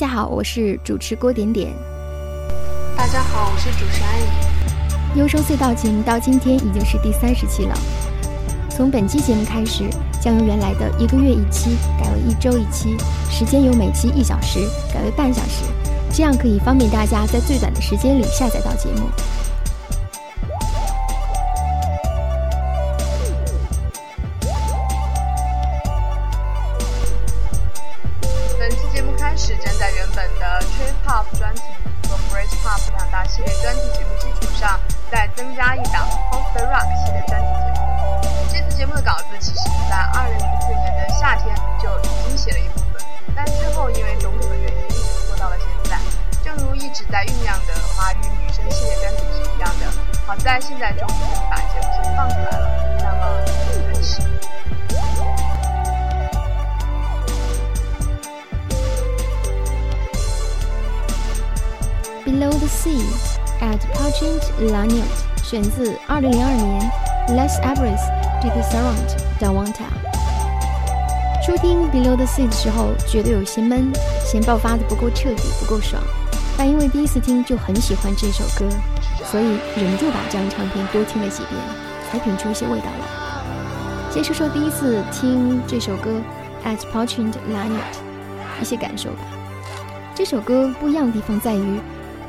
大家好，我是主持郭点点。大家好，我是主持安怡。优生隧道节目到今天已经是第三十期了。从本期节目开始，将由原来的一个月一期改为一周一期，时间由每期一小时改为半小时，这样可以方便大家在最短的时间里下载到节目。听 Below the Sea 的时候，觉得有些闷，嫌爆发的不够彻底，不够爽。但因为第一次听就很喜欢这首歌，所以忍不住把这张唱片多听了几遍，才品出一些味道来。先说说第一次听这首歌 at Pachint Lanyard 一些感受吧。这首歌不一样的地方在于。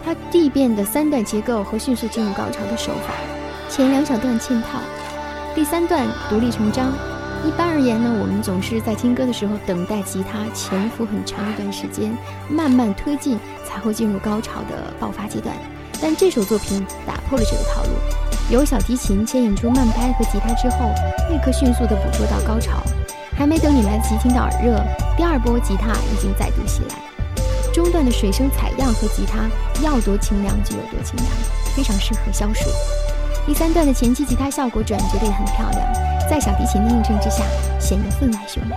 它递变的三段结构和迅速进入高潮的手法，前两小段嵌套，第三段独立成章。一般而言呢，我们总是在听歌的时候等待吉他潜伏很长一段时间，慢慢推进才会进入高潮的爆发阶段。但这首作品打破了这个套路，由小提琴牵引出慢拍和吉他之后，立刻迅速地捕捉到高潮，还没等你来得及听到耳热，第二波吉他已经再度袭来。中段的水声采样和吉他要多清凉就有多清凉，非常适合消暑。第三段的前期吉他效果转折的也很漂亮，在小提琴的映衬之下，显得分外秀美。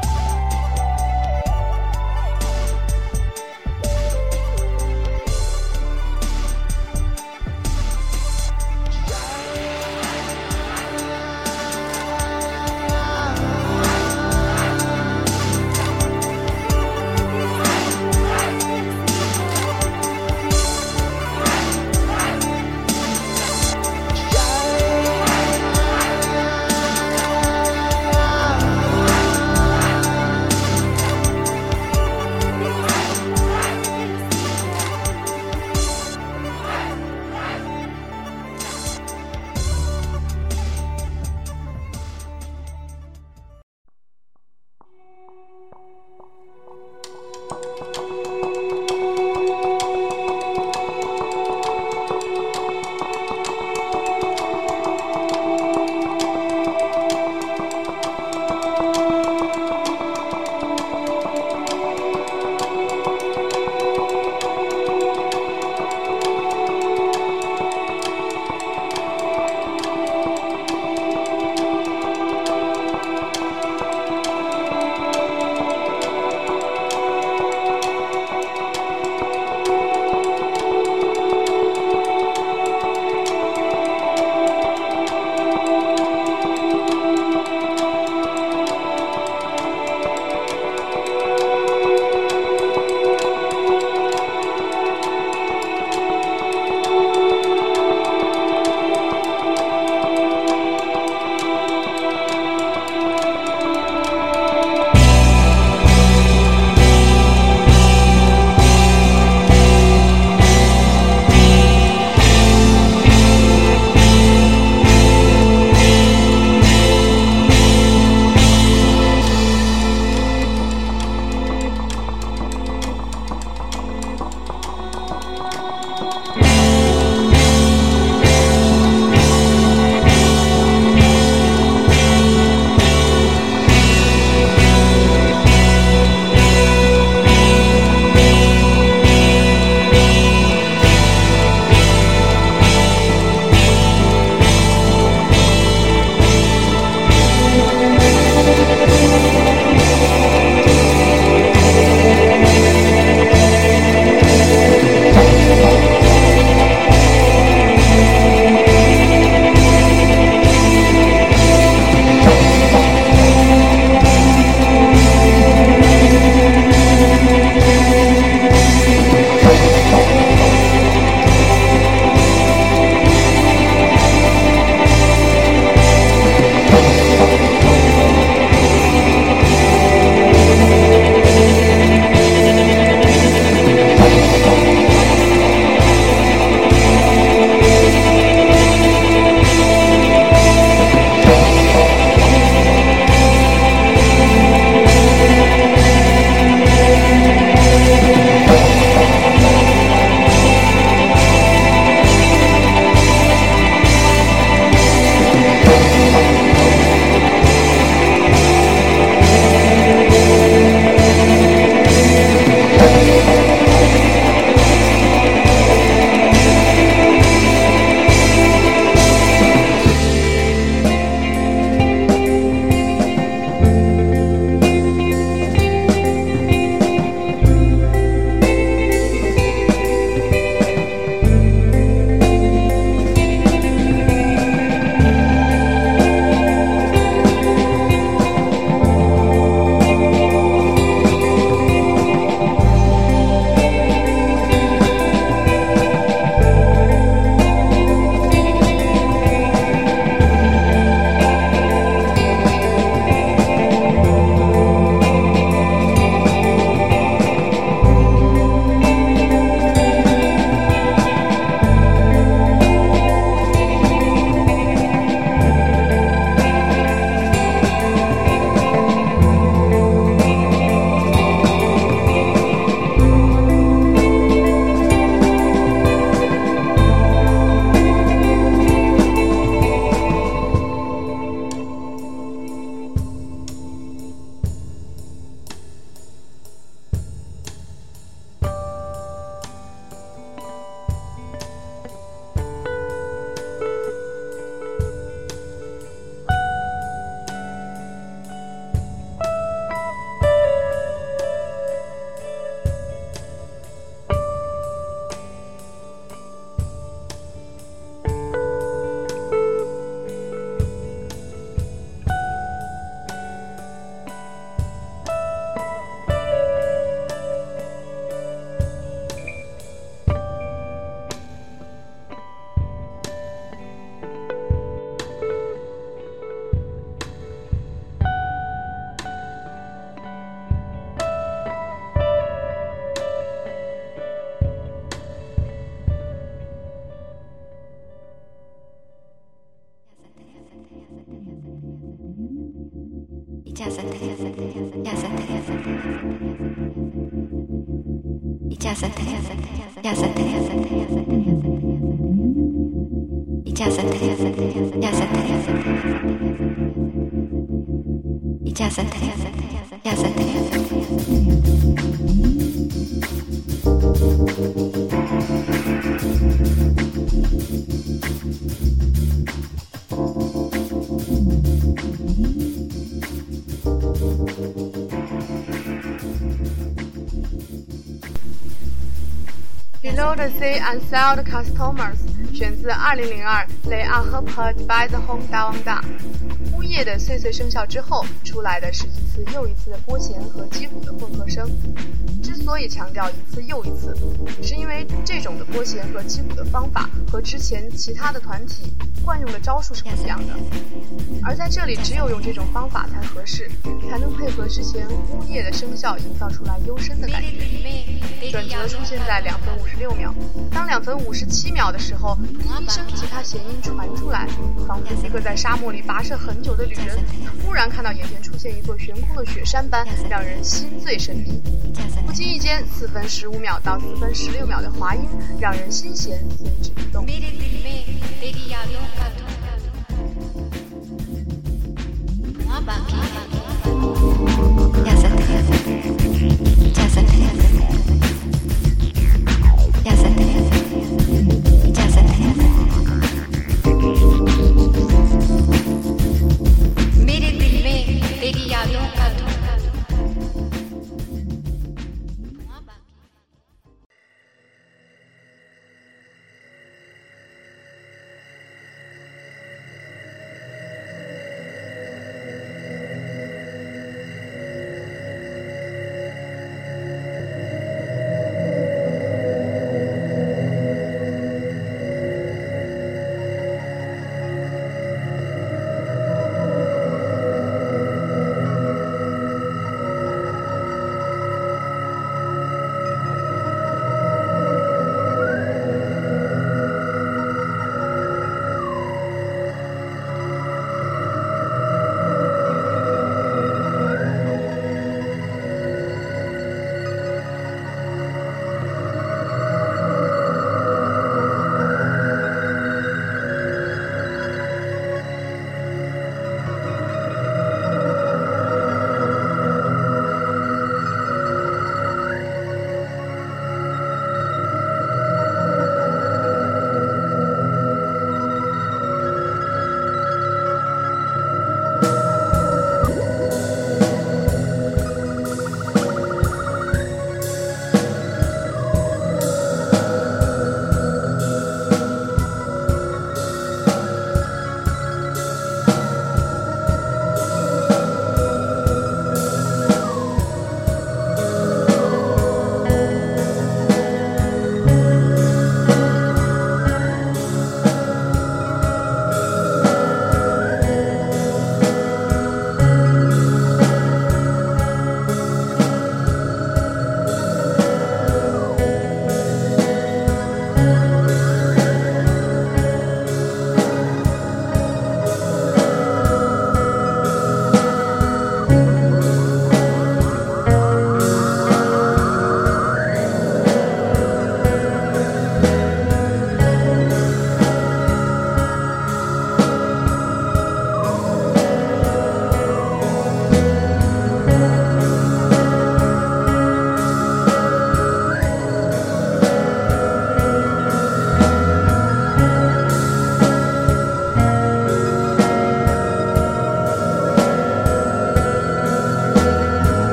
Below the Sea and Sold Customers 选自2002 Les Arpents by the Home Dawanda。呜咽的碎碎声效之后，出来的是一次又一次的拨弦和击鼓的混合声。之所以强调一次次又一次，是因为这种的拨弦和击鼓的方法和之前其他的团体惯用的招数是不一样的。而在这里，只有用这种方法才合适，才能配合之前呜咽的声效，营造出来幽深的感觉。转折出现在两分五十六秒，当两分五十七秒的时候，一声吉他弦音传出来，仿佛一个在沙漠里跋涉很久的旅人，突然看到眼前出现一座悬空的雪山般，让人心醉神迷。不经意间，四分十十五秒到四分十六秒的滑音，让人心弦随之移动。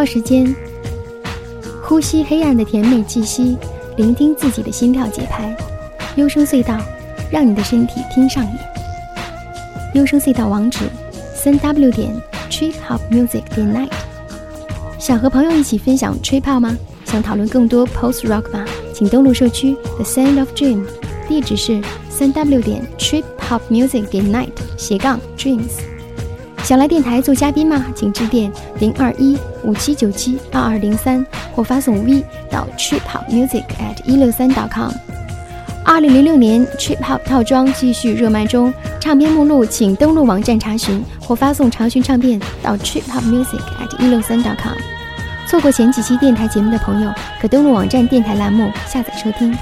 告时间。呼吸黑暗的甜美气息，聆听自己的心跳节拍。优声隧道，让你的身体听上瘾。优声隧道网址：三 w 点 trip hop music 点 night。想和朋友一起分享 trip hop 吗？想讨论更多 post rock 吗？请登录社区 The Sound of Dream，地址是三 w 点 trip hop music 点 night 斜杠 dreams。想来电台做嘉宾吗？请致电零二一五七九七二二零三，或发送 V 到 trip hop music at 一六三 .com。二零零六年 trip hop 套装继续热卖中，唱片目录请登录网站查询，或发送查询唱片到 trip hop music at 一六三 .com。错过前几期电台节目的朋友，可登录网站电台栏目下载收听。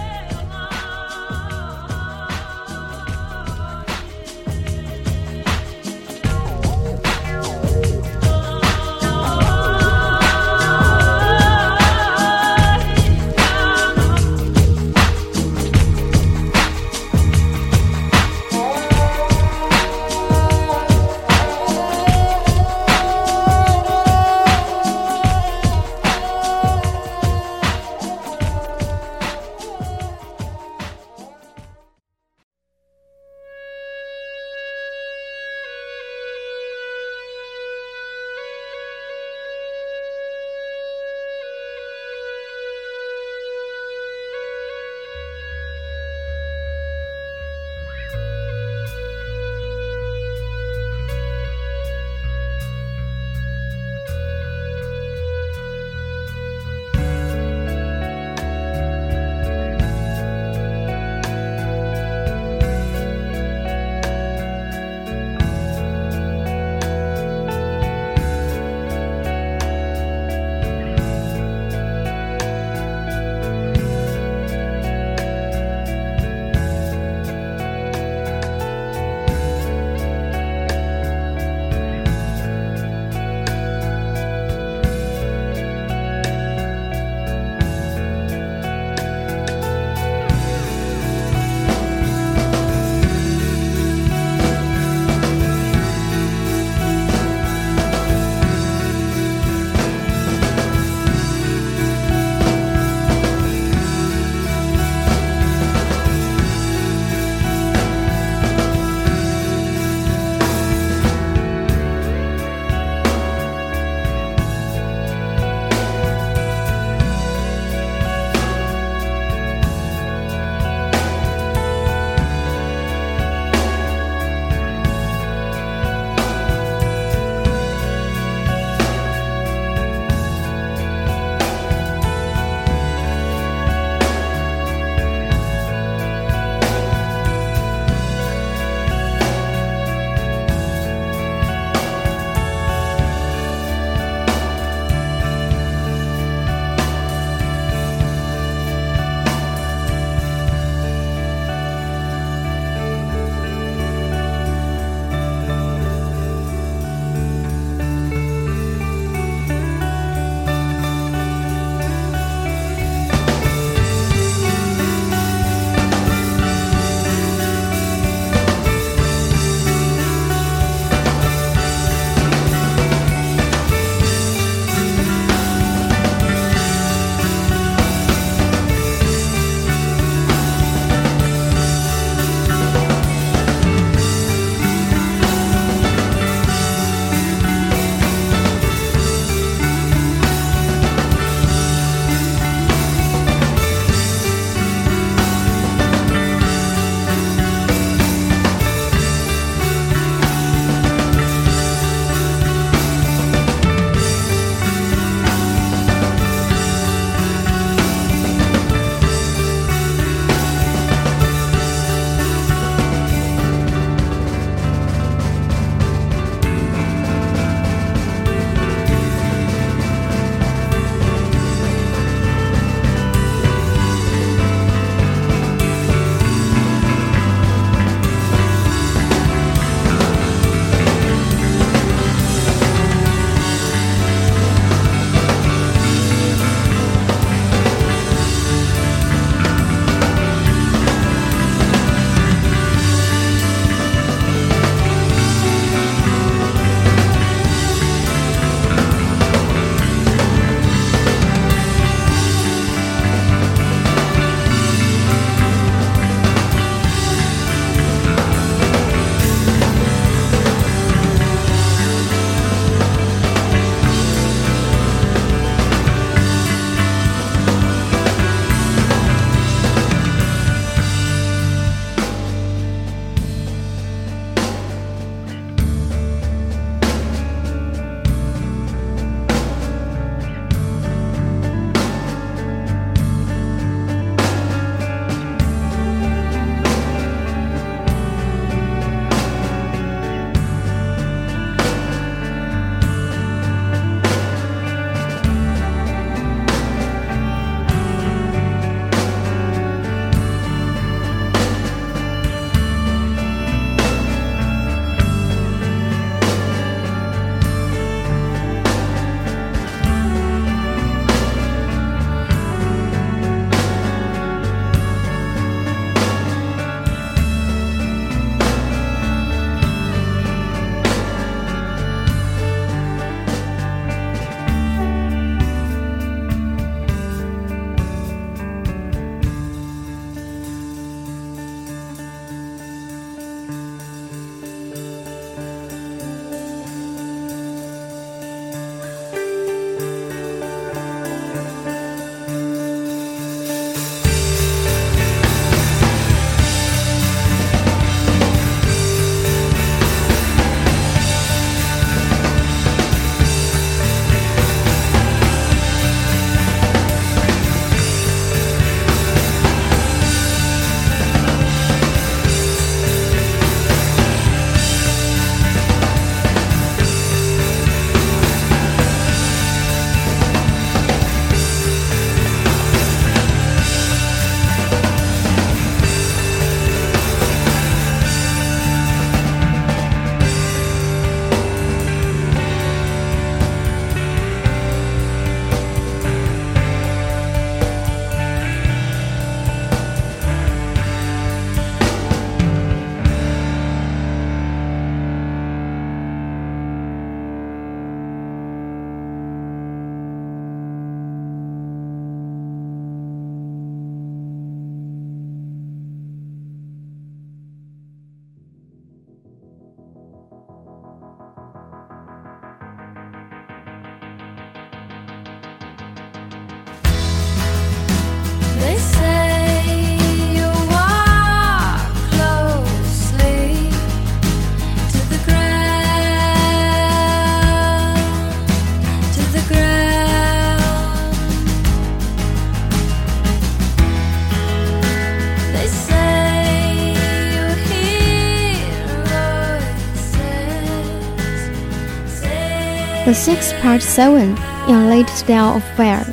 The Six Part Seven in Late Style of Fire，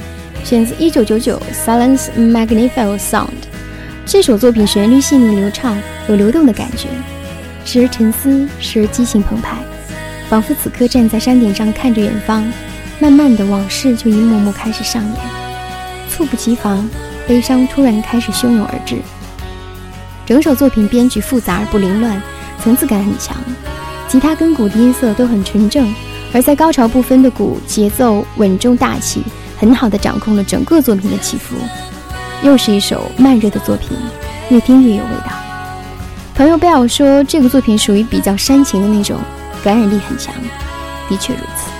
选自1999 Silence Magnificent Sound。这首作品旋律细腻流畅，有流动的感觉，时而沉思，时而激情澎湃，仿佛此刻站在山顶上看着远方，慢慢的往事就一幕幕开始上演，猝不及防，悲伤突然开始汹涌而至。整首作品编曲复杂而不凌乱，层次感很强，吉他跟鼓的音色都很纯正，而在高潮部分的鼓节奏稳重大气，很好的掌控了整个作品的起伏。又是一首慢热的作品，越听越有味道。朋友贝尔说，这个作品属于比较煽情的那种，感染力很强。的确如此。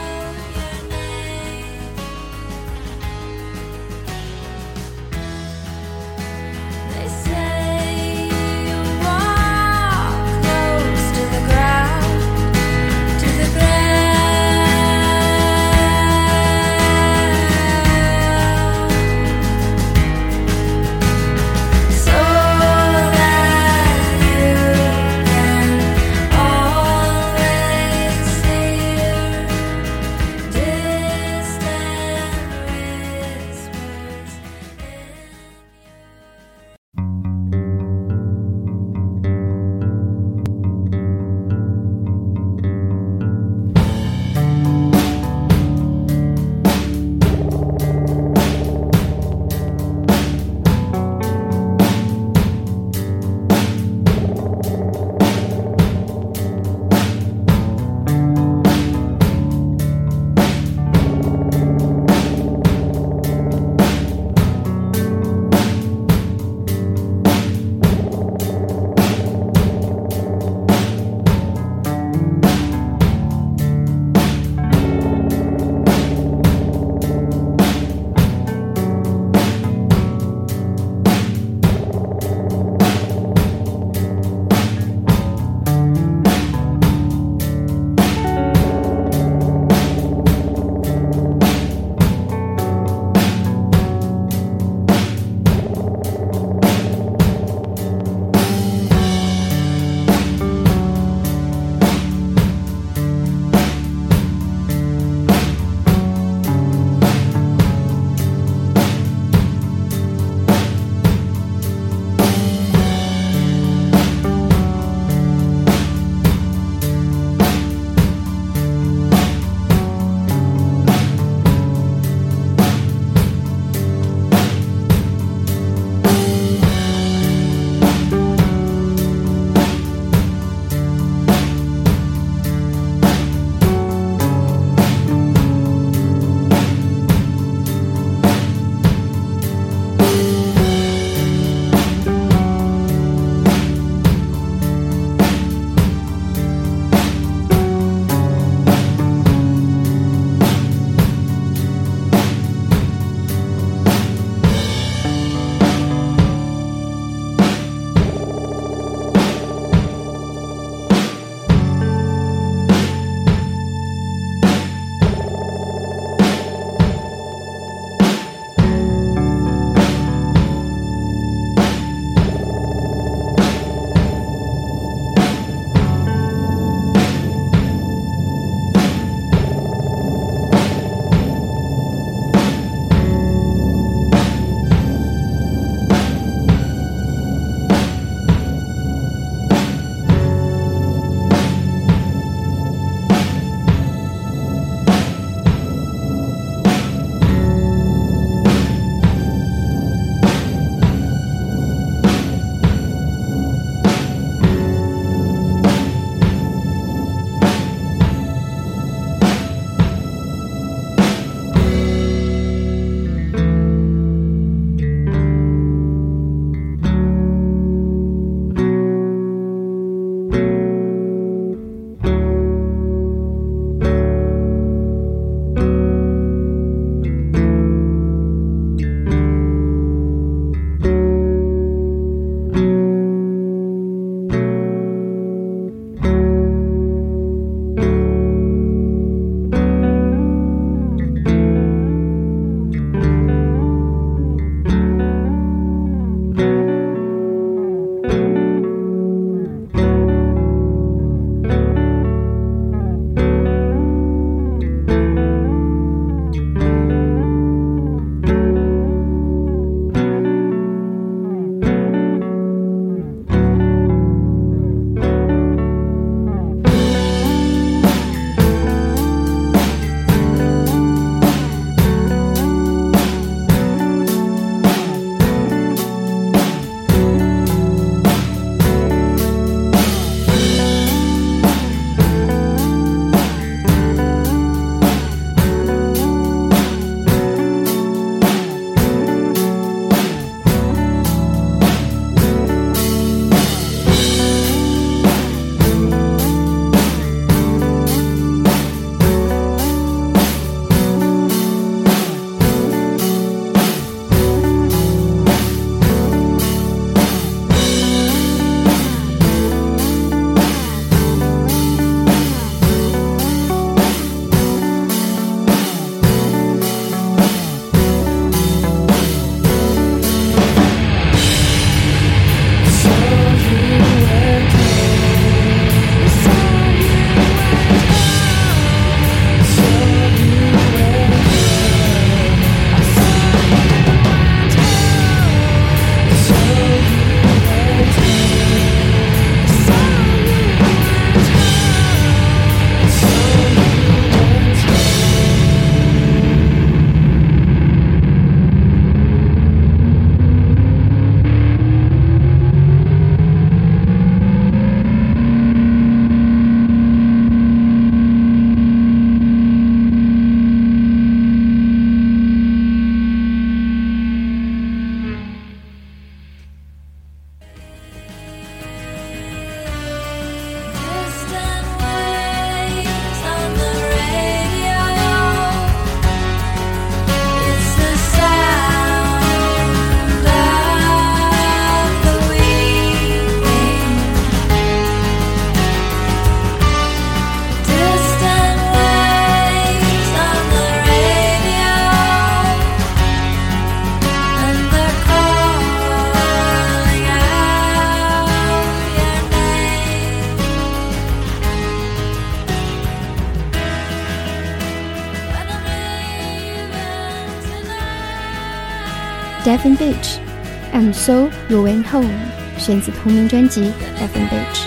Devon Beach，I'm So You Went Home，选自同名专辑 Devon Beach。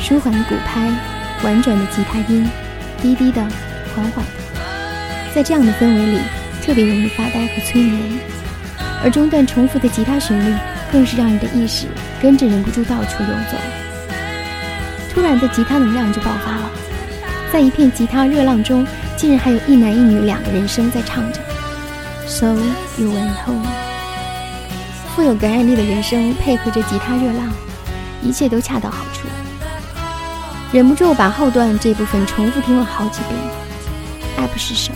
舒缓的鼓拍，婉转的吉他音，低低的，缓缓的，在这样的氛围里，特别容易发呆和催眠。而中段重复的吉他旋律，更是让人的意识跟着忍不住到处游走。突然的吉他能量就爆发了，在一片吉他热浪中，竟然还有一男一女两个人声在唱着。So you went home。富有感染力的人声配合着吉他热浪，一切都恰到好处。忍不住把后段这部分重复听了好几遍，爱不释手。